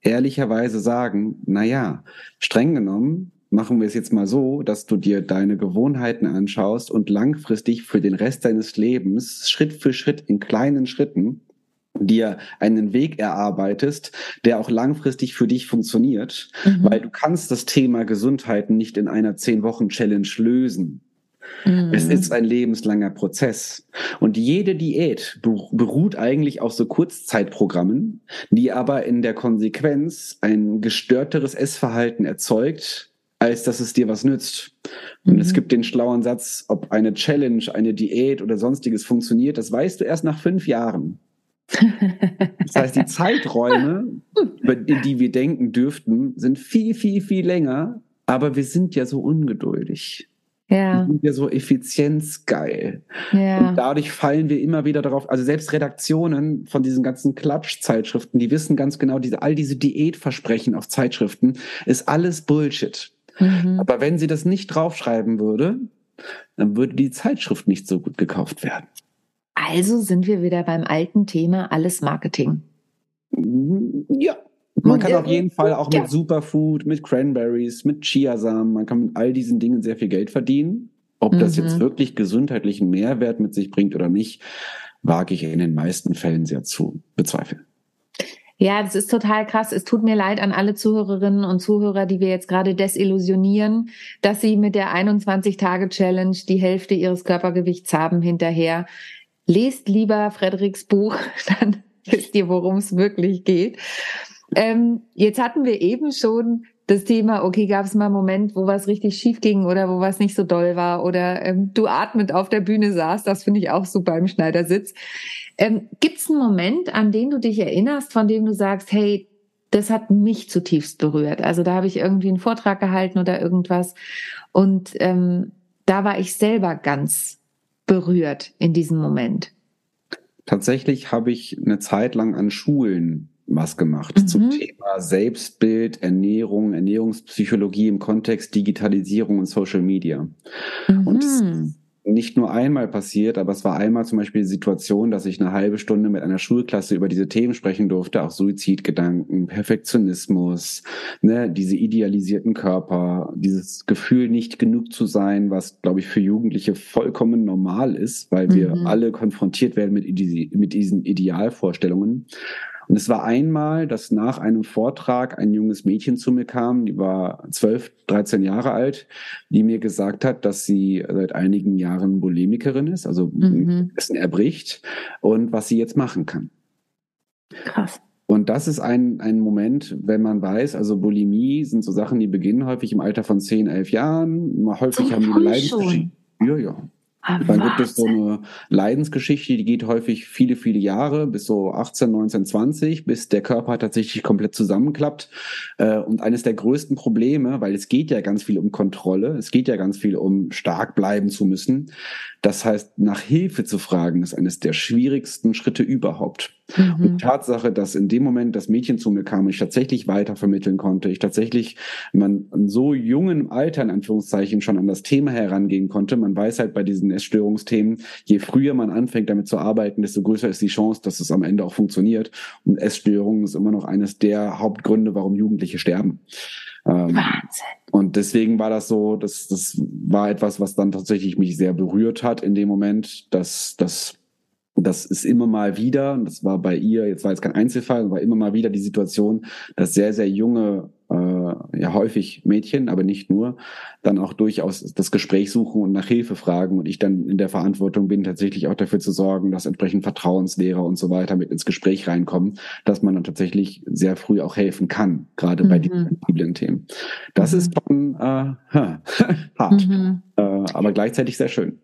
ehrlicherweise sagen, na ja, streng genommen machen wir es jetzt mal so, dass du dir deine Gewohnheiten anschaust und langfristig für den Rest deines Lebens Schritt für Schritt in kleinen Schritten dir einen Weg erarbeitest, der auch langfristig für dich funktioniert, mhm. weil du kannst das Thema Gesundheiten nicht in einer zehn Wochen Challenge lösen. Mhm. Es ist ein lebenslanger Prozess. Und jede Diät beruht eigentlich auf so Kurzzeitprogrammen, die aber in der Konsequenz ein gestörteres Essverhalten erzeugt, als dass es dir was nützt. Und mhm. es gibt den schlauen Satz, ob eine Challenge, eine Diät oder sonstiges funktioniert, das weißt du erst nach fünf Jahren. Das heißt, die Zeiträume, in die wir denken dürften, sind viel, viel, viel länger, aber wir sind ja so ungeduldig. Ja. Wir sind ja so effizienzgeil. Ja. Und dadurch fallen wir immer wieder darauf, also selbst Redaktionen von diesen ganzen Klatschzeitschriften, die wissen ganz genau, diese, all diese Diätversprechen auf Zeitschriften ist alles Bullshit. Mhm. Aber wenn sie das nicht draufschreiben würde, dann würde die Zeitschrift nicht so gut gekauft werden. Also sind wir wieder beim alten Thema, alles Marketing. Ja. Man kann auf jeden Fall auch mit Superfood, mit Cranberries, mit Chiasamen, man kann mit all diesen Dingen sehr viel Geld verdienen. Ob das jetzt mhm. wirklich gesundheitlichen Mehrwert mit sich bringt oder nicht, wage ich in den meisten Fällen sehr zu bezweifeln. Ja, das ist total krass. Es tut mir leid an alle Zuhörerinnen und Zuhörer, die wir jetzt gerade desillusionieren, dass sie mit der 21-Tage-Challenge die Hälfte ihres Körpergewichts haben hinterher lest lieber Frederiks Buch, dann wisst ihr, worum es wirklich geht. Ähm, jetzt hatten wir eben schon das Thema, okay, gab es mal einen Moment, wo was richtig schief ging oder wo was nicht so doll war oder ähm, du atmend auf der Bühne saßt, das finde ich auch super im Schneidersitz. Ähm, Gibt es einen Moment, an den du dich erinnerst, von dem du sagst, hey, das hat mich zutiefst berührt. Also da habe ich irgendwie einen Vortrag gehalten oder irgendwas und ähm, da war ich selber ganz berührt in diesem Moment? Tatsächlich habe ich eine Zeit lang an Schulen was gemacht mhm. zum Thema Selbstbild, Ernährung, Ernährungspsychologie im Kontext Digitalisierung und Social Media. Mhm. Und nicht nur einmal passiert, aber es war einmal zum Beispiel die Situation, dass ich eine halbe Stunde mit einer Schulklasse über diese Themen sprechen durfte, auch Suizidgedanken, Perfektionismus, ne, diese idealisierten Körper, dieses Gefühl, nicht genug zu sein, was, glaube ich, für Jugendliche vollkommen normal ist, weil wir mhm. alle konfrontiert werden mit, mit diesen Idealvorstellungen. Und es war einmal, dass nach einem Vortrag ein junges Mädchen zu mir kam, die war 12, 13 Jahre alt, die mir gesagt hat, dass sie seit einigen Jahren Bulimikerin ist, also mhm. Essen erbricht und was sie jetzt machen kann. Krass. Und das ist ein, ein Moment, wenn man weiß, also Bulimie sind so Sachen, die beginnen häufig im Alter von 10, 11 Jahren. Häufig so haben die Leidensgeschichte. Ja, ja. Ah, dann gibt es so eine Leidensgeschichte, die geht häufig viele, viele Jahre, bis so 18, 19, 20, bis der Körper tatsächlich komplett zusammenklappt. Äh, und eines der größten Probleme, weil es geht ja ganz viel um Kontrolle, es geht ja ganz viel um stark bleiben zu müssen. Das heißt, nach Hilfe zu fragen, ist eines der schwierigsten Schritte überhaupt. Mhm. Und die Tatsache, dass in dem Moment das Mädchen zu mir kam ich tatsächlich weitervermitteln konnte, ich tatsächlich man in so jungen Alter in Anführungszeichen schon an das Thema herangehen konnte. Man weiß halt bei diesen Essstörungsthemen, je früher man anfängt damit zu arbeiten, desto größer ist die Chance, dass es am Ende auch funktioniert. Und Essstörungen ist immer noch eines der Hauptgründe, warum Jugendliche sterben. Ähm, Wahnsinn. Und deswegen war das so, das, das war etwas, was dann tatsächlich mich sehr berührt hat in dem Moment, dass das das ist immer mal wieder, und das war bei ihr, jetzt war jetzt kein Einzelfall, war immer mal wieder die Situation, dass sehr, sehr junge äh, ja häufig Mädchen, aber nicht nur, dann auch durchaus das Gespräch suchen und nach Hilfe fragen und ich dann in der Verantwortung bin, tatsächlich auch dafür zu sorgen, dass entsprechend Vertrauenslehrer und so weiter mit ins Gespräch reinkommen, dass man dann tatsächlich sehr früh auch helfen kann, gerade mhm. bei diesen sensiblen Themen. Das mhm. ist schon äh, hart, mhm. äh, aber gleichzeitig sehr schön.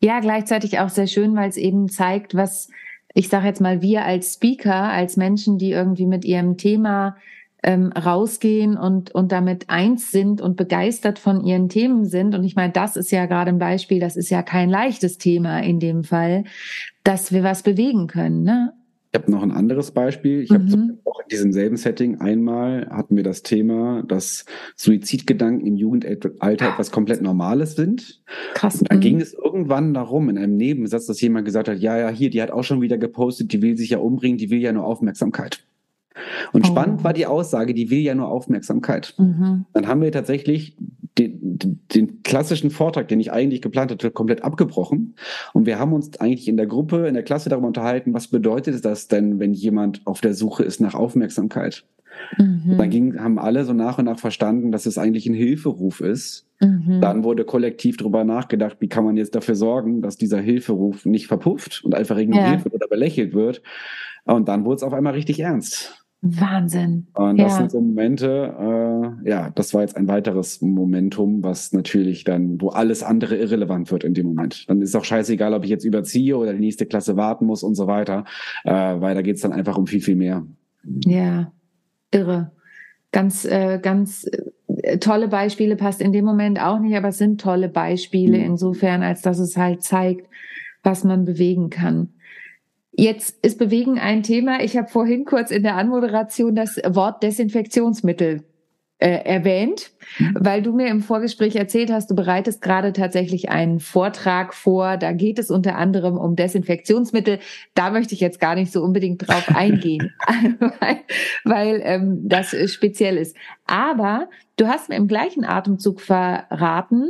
Ja, gleichzeitig auch sehr schön, weil es eben zeigt, was ich sage jetzt mal, wir als Speaker, als Menschen, die irgendwie mit ihrem Thema ähm, rausgehen und, und damit eins sind und begeistert von ihren Themen sind. Und ich meine, das ist ja gerade ein Beispiel, das ist ja kein leichtes Thema in dem Fall, dass wir was bewegen können. Ne? Ich habe noch ein anderes Beispiel. Ich mhm. habe auch in diesem selben Setting einmal hatten wir das Thema, dass Suizidgedanken im Jugendalter etwas komplett Normales sind. Krass. Und dann mhm. ging es irgendwann darum, in einem Nebensatz, dass jemand gesagt hat, ja, ja, hier, die hat auch schon wieder gepostet, die will sich ja umbringen, die will ja nur Aufmerksamkeit. Und oh. spannend war die Aussage, die will ja nur Aufmerksamkeit. Mhm. Dann haben wir tatsächlich den, den, klassischen Vortrag, den ich eigentlich geplant hatte, komplett abgebrochen. Und wir haben uns eigentlich in der Gruppe, in der Klasse darüber unterhalten, was bedeutet das denn, wenn jemand auf der Suche ist nach Aufmerksamkeit? Mhm. Dann ging, haben alle so nach und nach verstanden, dass es eigentlich ein Hilferuf ist. Mhm. Dann wurde kollektiv darüber nachgedacht, wie kann man jetzt dafür sorgen, dass dieser Hilferuf nicht verpufft und einfach ignoriert ja. wird oder belächelt wird. Und dann wurde es auf einmal richtig ernst. Wahnsinn. Und das ja. sind so Momente, äh, ja, das war jetzt ein weiteres Momentum, was natürlich dann, wo alles andere irrelevant wird in dem Moment. Dann ist auch scheißegal, ob ich jetzt überziehe oder die nächste Klasse warten muss und so weiter, äh, weil da geht's dann einfach um viel, viel mehr. Ja, irre. Ganz, äh, ganz äh, tolle Beispiele passt in dem Moment auch nicht, aber es sind tolle Beispiele mhm. insofern, als dass es halt zeigt, was man bewegen kann. Jetzt ist Bewegen ein Thema. Ich habe vorhin kurz in der Anmoderation das Wort Desinfektionsmittel äh, erwähnt, mhm. weil du mir im Vorgespräch erzählt hast, du bereitest gerade tatsächlich einen Vortrag vor. Da geht es unter anderem um Desinfektionsmittel. Da möchte ich jetzt gar nicht so unbedingt drauf eingehen, weil, weil ähm, das speziell ist. Aber du hast mir im gleichen Atemzug verraten,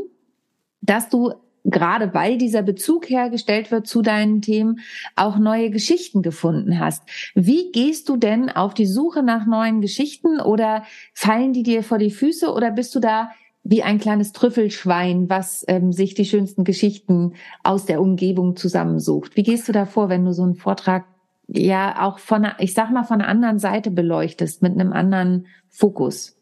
dass du gerade weil dieser Bezug hergestellt wird zu deinen Themen, auch neue Geschichten gefunden hast. Wie gehst du denn auf die Suche nach neuen Geschichten oder fallen die dir vor die Füße oder bist du da wie ein kleines Trüffelschwein, was ähm, sich die schönsten Geschichten aus der Umgebung zusammensucht? Wie gehst du da vor, wenn du so einen Vortrag ja auch von, ich sag mal, von einer anderen Seite beleuchtest, mit einem anderen Fokus?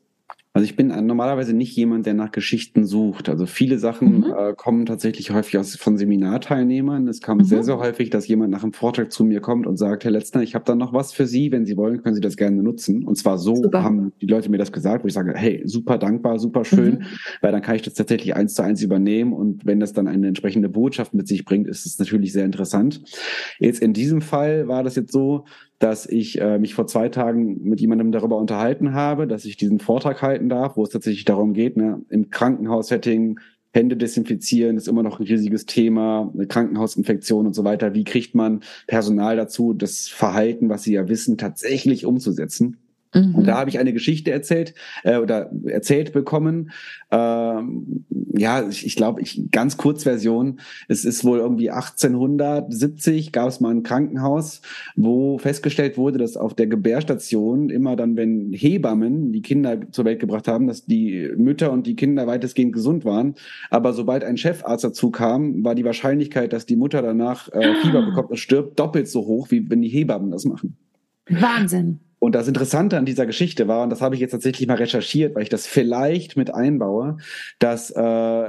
Also ich bin normalerweise nicht jemand, der nach Geschichten sucht. Also viele Sachen mhm. äh, kommen tatsächlich häufig aus von Seminarteilnehmern. Es kam mhm. sehr, sehr häufig, dass jemand nach einem Vortrag zu mir kommt und sagt, Herr Letzner, ich habe da noch was für Sie. Wenn Sie wollen, können Sie das gerne nutzen. Und zwar so super. haben die Leute mir das gesagt, wo ich sage, hey, super dankbar, super schön, mhm. weil dann kann ich das tatsächlich eins zu eins übernehmen. Und wenn das dann eine entsprechende Botschaft mit sich bringt, ist es natürlich sehr interessant. Jetzt in diesem Fall war das jetzt so, dass ich äh, mich vor zwei Tagen mit jemandem darüber unterhalten habe, dass ich diesen Vortrag halten darf, wo es tatsächlich darum geht, ne, im Krankenhaussetting Hände desinfizieren ist immer noch ein riesiges Thema, eine Krankenhausinfektion und so weiter. Wie kriegt man Personal dazu, das Verhalten, was sie ja wissen, tatsächlich umzusetzen? Mhm. Und da habe ich eine Geschichte erzählt äh, oder erzählt bekommen. Ähm, ja, ich, ich glaube, ich, ganz Kurzversion. Es ist wohl irgendwie 1870 gab es mal ein Krankenhaus, wo festgestellt wurde, dass auf der Gebärstation immer dann, wenn Hebammen die Kinder zur Welt gebracht haben, dass die Mütter und die Kinder weitestgehend gesund waren. Aber sobald ein Chefarzt dazu kam, war die Wahrscheinlichkeit, dass die Mutter danach äh, Fieber bekommt und stirbt, doppelt so hoch, wie wenn die Hebammen das machen. Wahnsinn. Und das Interessante an dieser Geschichte war, und das habe ich jetzt tatsächlich mal recherchiert, weil ich das vielleicht mit einbaue, dass äh,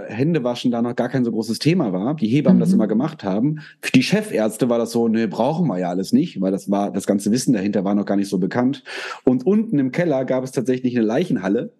Händewaschen da noch gar kein so großes Thema war. Die Hebammen mhm. das immer gemacht haben. Für die Chefärzte war das so, ne, brauchen wir ja alles nicht, weil das war, das ganze Wissen dahinter war noch gar nicht so bekannt. Und unten im Keller gab es tatsächlich eine Leichenhalle.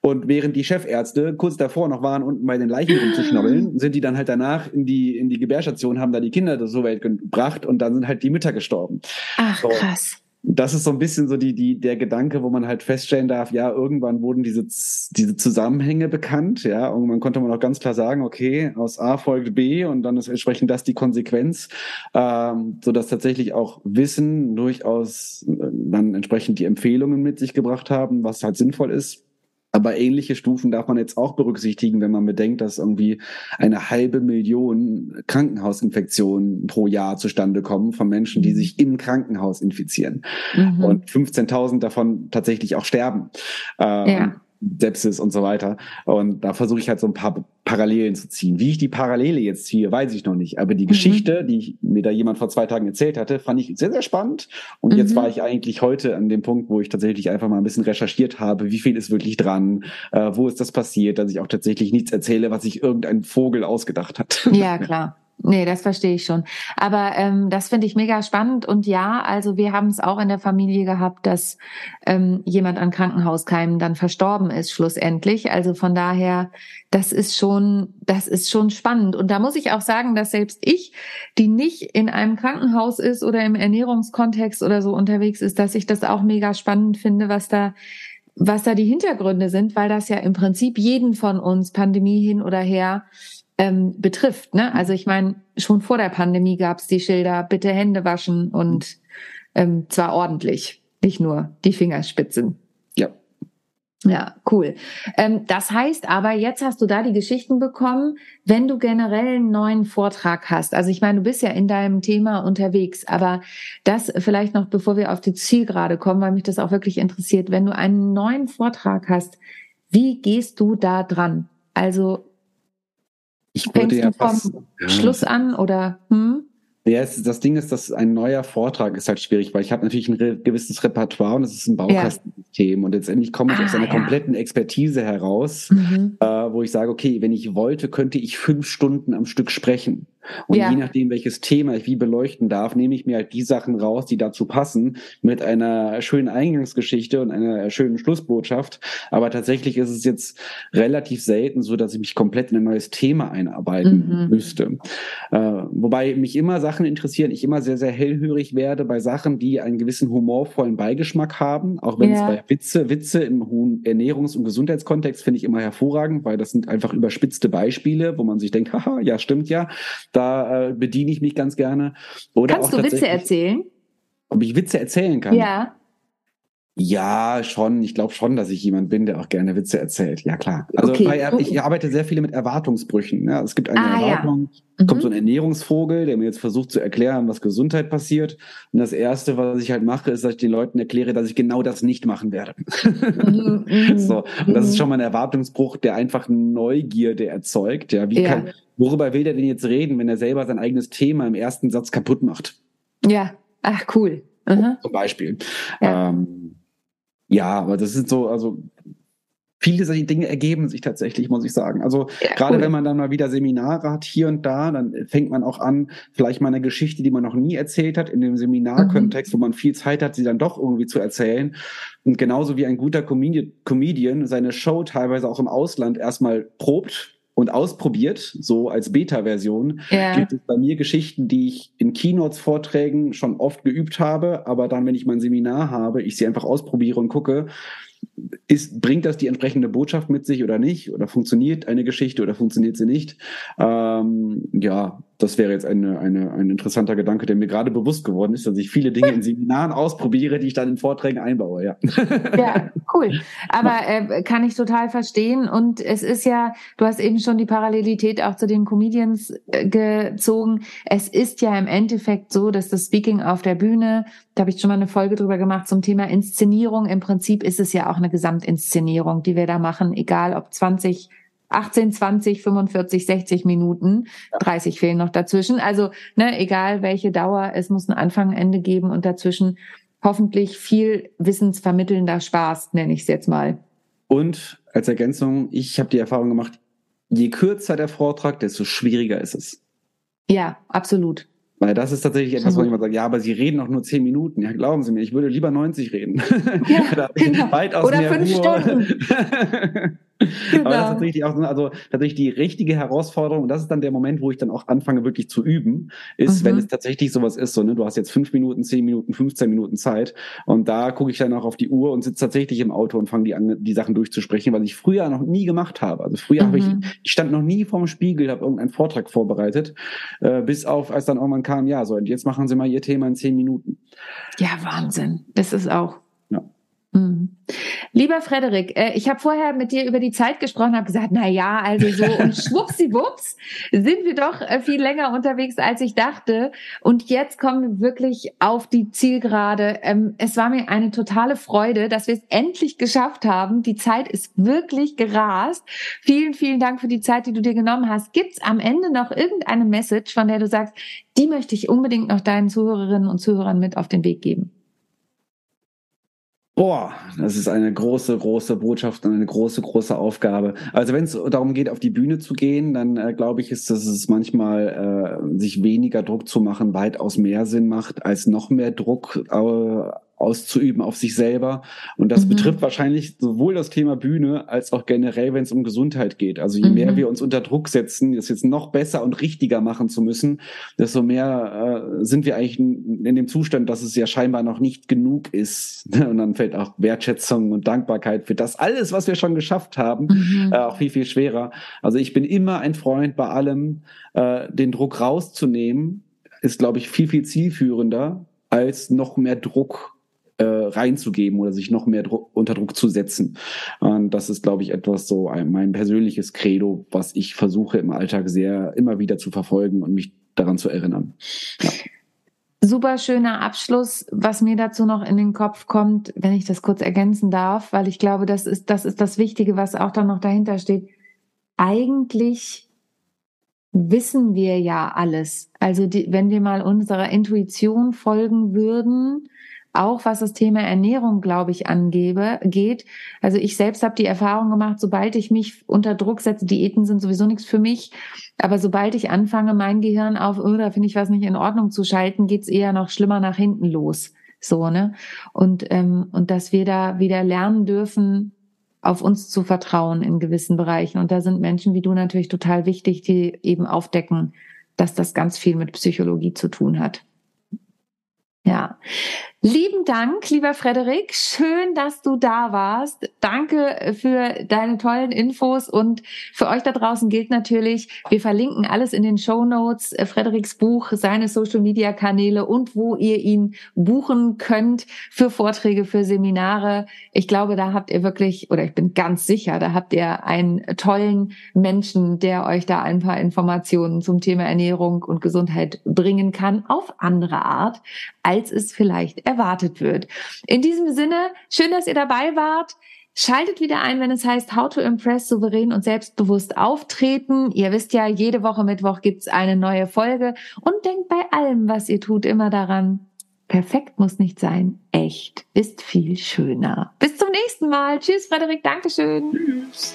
Und während die Chefärzte kurz davor noch waren, unten bei den Leichen rumzuschnobbeln, sind die dann halt danach in die, in die Gebärstation, haben da die Kinder zur Welt gebracht und dann sind halt die Mütter gestorben. Ach, so. krass das ist so ein bisschen so die, die, der Gedanke, wo man halt feststellen darf, ja, irgendwann wurden diese, diese Zusammenhänge bekannt, ja, irgendwann konnte man auch ganz klar sagen, okay, aus A folgt B und dann ist entsprechend das die Konsequenz, ähm, so dass tatsächlich auch Wissen durchaus äh, dann entsprechend die Empfehlungen mit sich gebracht haben, was halt sinnvoll ist. Aber ähnliche Stufen darf man jetzt auch berücksichtigen, wenn man bedenkt, dass irgendwie eine halbe Million Krankenhausinfektionen pro Jahr zustande kommen von Menschen, die mhm. sich im Krankenhaus infizieren. Mhm. Und 15.000 davon tatsächlich auch sterben. Ähm, ja. Sepsis und so weiter. Und da versuche ich halt so ein paar Parallelen zu ziehen. Wie ich die Parallele jetzt ziehe, weiß ich noch nicht. Aber die mhm. Geschichte, die ich, mir da jemand vor zwei Tagen erzählt hatte, fand ich sehr, sehr spannend. Und mhm. jetzt war ich eigentlich heute an dem Punkt, wo ich tatsächlich einfach mal ein bisschen recherchiert habe, wie viel ist wirklich dran, äh, wo ist das passiert, dass ich auch tatsächlich nichts erzähle, was sich irgendein Vogel ausgedacht hat. Ja, klar. Nee, das verstehe ich schon. Aber ähm, das finde ich mega spannend. Und ja, also wir haben es auch in der Familie gehabt, dass ähm, jemand an Krankenhauskeimen dann verstorben ist, schlussendlich. Also von daher, das ist schon, das ist schon spannend. Und da muss ich auch sagen, dass selbst ich, die nicht in einem Krankenhaus ist oder im Ernährungskontext oder so unterwegs ist, dass ich das auch mega spannend finde, was da was da die Hintergründe sind, weil das ja im Prinzip jeden von uns, Pandemie hin oder her, ähm, betrifft. Ne? Also ich meine, schon vor der Pandemie gab es die Schilder, bitte Hände waschen und ähm, zwar ordentlich, nicht nur die Fingerspitzen. Ja. Ja, cool. Ähm, das heißt aber, jetzt hast du da die Geschichten bekommen, wenn du generell einen neuen Vortrag hast. Also ich meine, du bist ja in deinem Thema unterwegs, aber das vielleicht noch, bevor wir auf die Zielgerade kommen, weil mich das auch wirklich interessiert. Wenn du einen neuen Vortrag hast, wie gehst du da dran? Also ich würde ja fast, ja. Schluss an oder hm? Ja, es, das Ding ist, dass ein neuer Vortrag ist halt schwierig, weil ich habe natürlich ein re gewisses Repertoire und es ist ein Baukastensystem ja. und letztendlich komme ich ah, aus einer ja. kompletten Expertise heraus, mhm. äh, wo ich sage, okay, wenn ich wollte, könnte ich fünf Stunden am Stück sprechen. Und ja. je nachdem, welches Thema ich wie beleuchten darf, nehme ich mir halt die Sachen raus, die dazu passen, mit einer schönen Eingangsgeschichte und einer schönen Schlussbotschaft. Aber tatsächlich ist es jetzt relativ selten so, dass ich mich komplett in ein neues Thema einarbeiten mhm. müsste. Äh, wobei mich immer Sachen interessieren, ich immer sehr, sehr hellhörig werde bei Sachen, die einen gewissen humorvollen Beigeschmack haben. Auch wenn ja. es bei Witze, Witze im hohen Ernährungs- und Gesundheitskontext finde ich immer hervorragend, weil das sind einfach überspitzte Beispiele, wo man sich denkt, haha, ja, stimmt ja. Da äh, bediene ich mich ganz gerne. Oder Kannst du Witze erzählen? Ob ich Witze erzählen kann? Ja. Ja, schon. Ich glaube schon, dass ich jemand bin, der auch gerne Witze erzählt. Ja, klar. Also okay. weil ich arbeite sehr viele mit Erwartungsbrüchen. Ja, es gibt eine ah, Erwartung, ja. mhm. kommt so ein Ernährungsvogel, der mir jetzt versucht zu erklären, was Gesundheit passiert. Und das Erste, was ich halt mache, ist, dass ich den Leuten erkläre, dass ich genau das nicht machen werde. Mhm. mhm. so, und das ist schon mal ein Erwartungsbruch, der einfach Neugierde erzeugt. Ja, wie ja. kann, worüber will der denn jetzt reden, wenn er selber sein eigenes Thema im ersten Satz kaputt macht? Ja, ach cool. Mhm. Zum Beispiel. Ja. Ähm, ja, aber das sind so, also viele solche Dinge ergeben sich tatsächlich, muss ich sagen. Also ja, gerade cool. wenn man dann mal wieder Seminare hat hier und da, dann fängt man auch an, vielleicht mal eine Geschichte, die man noch nie erzählt hat, in dem Seminarkontext, mhm. wo man viel Zeit hat, sie dann doch irgendwie zu erzählen. Und genauso wie ein guter Comedian seine Show teilweise auch im Ausland erstmal probt, und ausprobiert, so als Beta-Version, ja. gibt es bei mir Geschichten, die ich in Keynotes-Vorträgen schon oft geübt habe, aber dann, wenn ich mein Seminar habe, ich sie einfach ausprobiere und gucke, ist, bringt das die entsprechende Botschaft mit sich oder nicht? Oder funktioniert eine Geschichte oder funktioniert sie nicht? Ähm, ja, das wäre jetzt eine, eine, ein interessanter Gedanke, der mir gerade bewusst geworden ist, dass ich viele Dinge in Seminaren ausprobiere, die ich dann in Vorträgen einbaue. Ja, ja cool. Aber äh, kann ich total verstehen. Und es ist ja, du hast eben schon die Parallelität auch zu den Comedians äh, gezogen. Es ist ja im Endeffekt so, dass das Speaking auf der Bühne, da habe ich schon mal eine Folge drüber gemacht zum Thema Inszenierung. Im Prinzip ist es ja auch eine Gesamtinszenierung, die wir da machen, egal ob 20 18, 20, 45, 60 Minuten, 30 fehlen noch dazwischen. Also ne, egal welche Dauer, es muss ein Anfang, Ende geben und dazwischen hoffentlich viel wissensvermittelnder Spaß, nenne ich es jetzt mal. Und als Ergänzung, ich habe die Erfahrung gemacht, je kürzer der Vortrag, desto schwieriger ist es. Ja, absolut. Weil das ist tatsächlich etwas, wo jemand sagt, ja, aber Sie reden auch nur zehn Minuten. Ja, glauben Sie mir, ich würde lieber 90 reden. Ja, genau. Oder fünf Ruhe. Stunden. Genau. Aber das ist tatsächlich auch, also tatsächlich die richtige Herausforderung, und das ist dann der Moment, wo ich dann auch anfange, wirklich zu üben, ist, mhm. wenn es tatsächlich sowas ist, so, ne, du hast jetzt fünf Minuten, zehn Minuten, 15 Minuten Zeit, und da gucke ich dann auch auf die Uhr und sitze tatsächlich im Auto und fange die an, die Sachen durchzusprechen, was ich früher noch nie gemacht habe. Also früher mhm. habe ich, ich stand noch nie vorm Spiegel, habe irgendeinen Vortrag vorbereitet, äh, bis auf, als dann irgendwann kam, ja, so, und jetzt machen Sie mal Ihr Thema in zehn Minuten. Ja, Wahnsinn. Das ist auch. Mhm. Lieber Frederik, äh, ich habe vorher mit dir über die Zeit gesprochen, habe gesagt, na ja, also so und schwuppsiwupps sind wir doch äh, viel länger unterwegs, als ich dachte. Und jetzt kommen wir wirklich auf die Zielgerade. Ähm, es war mir eine totale Freude, dass wir es endlich geschafft haben. Die Zeit ist wirklich gerast. Vielen, vielen Dank für die Zeit, die du dir genommen hast. Gibt's am Ende noch irgendeine Message, von der du sagst, die möchte ich unbedingt noch deinen Zuhörerinnen und Zuhörern mit auf den Weg geben? Boah, das ist eine große, große Botschaft und eine große, große Aufgabe. Also wenn es darum geht, auf die Bühne zu gehen, dann äh, glaube ich, ist, dass es manchmal äh, sich weniger Druck zu machen weitaus mehr Sinn macht, als noch mehr Druck äh, auszuüben auf sich selber. Und das mhm. betrifft wahrscheinlich sowohl das Thema Bühne als auch generell, wenn es um Gesundheit geht. Also je mhm. mehr wir uns unter Druck setzen, das jetzt noch besser und richtiger machen zu müssen, desto mehr äh, sind wir eigentlich in, in dem Zustand, dass es ja scheinbar noch nicht genug ist. Und dann fällt auch Wertschätzung und Dankbarkeit für das alles, was wir schon geschafft haben, mhm. äh, auch viel, viel schwerer. Also ich bin immer ein Freund bei allem, äh, den Druck rauszunehmen, ist, glaube ich, viel, viel zielführender als noch mehr Druck äh, reinzugeben oder sich noch mehr Druck, unter Druck zu setzen. Und das ist, glaube ich, etwas so ein, mein persönliches Credo, was ich versuche im Alltag sehr immer wieder zu verfolgen und mich daran zu erinnern. Ja. Super schöner Abschluss, was mir dazu noch in den Kopf kommt, wenn ich das kurz ergänzen darf, weil ich glaube, das ist, das ist das Wichtige, was auch dann noch dahinter steht. Eigentlich wissen wir ja alles. Also die, wenn wir mal unserer Intuition folgen würden, auch was das Thema Ernährung, glaube ich, angebe, geht. Also ich selbst habe die Erfahrung gemacht, sobald ich mich unter Druck setze, Diäten sind sowieso nichts für mich, aber sobald ich anfange, mein Gehirn auf, oh, da finde ich was nicht in Ordnung zu schalten, geht's eher noch schlimmer nach hinten los. So, ne? Und, ähm, und dass wir da wieder lernen dürfen, auf uns zu vertrauen in gewissen Bereichen. Und da sind Menschen wie du natürlich total wichtig, die eben aufdecken, dass das ganz viel mit Psychologie zu tun hat. Ja. Lieben Dank, lieber Frederik. Schön, dass du da warst. Danke für deine tollen Infos und für euch da draußen gilt natürlich, wir verlinken alles in den Show Notes, äh, Frederiks Buch, seine Social Media Kanäle und wo ihr ihn buchen könnt für Vorträge, für Seminare. Ich glaube, da habt ihr wirklich, oder ich bin ganz sicher, da habt ihr einen tollen Menschen, der euch da ein paar Informationen zum Thema Ernährung und Gesundheit bringen kann auf andere Art, als es vielleicht erwartet wird. In diesem Sinne, schön, dass ihr dabei wart. Schaltet wieder ein, wenn es heißt How to Impress souverän und selbstbewusst auftreten. Ihr wisst ja, jede Woche Mittwoch gibt's eine neue Folge und denkt bei allem, was ihr tut, immer daran, perfekt muss nicht sein, echt ist viel schöner. Bis zum nächsten Mal. Tschüss, Frederik. Dankeschön. Tschüss.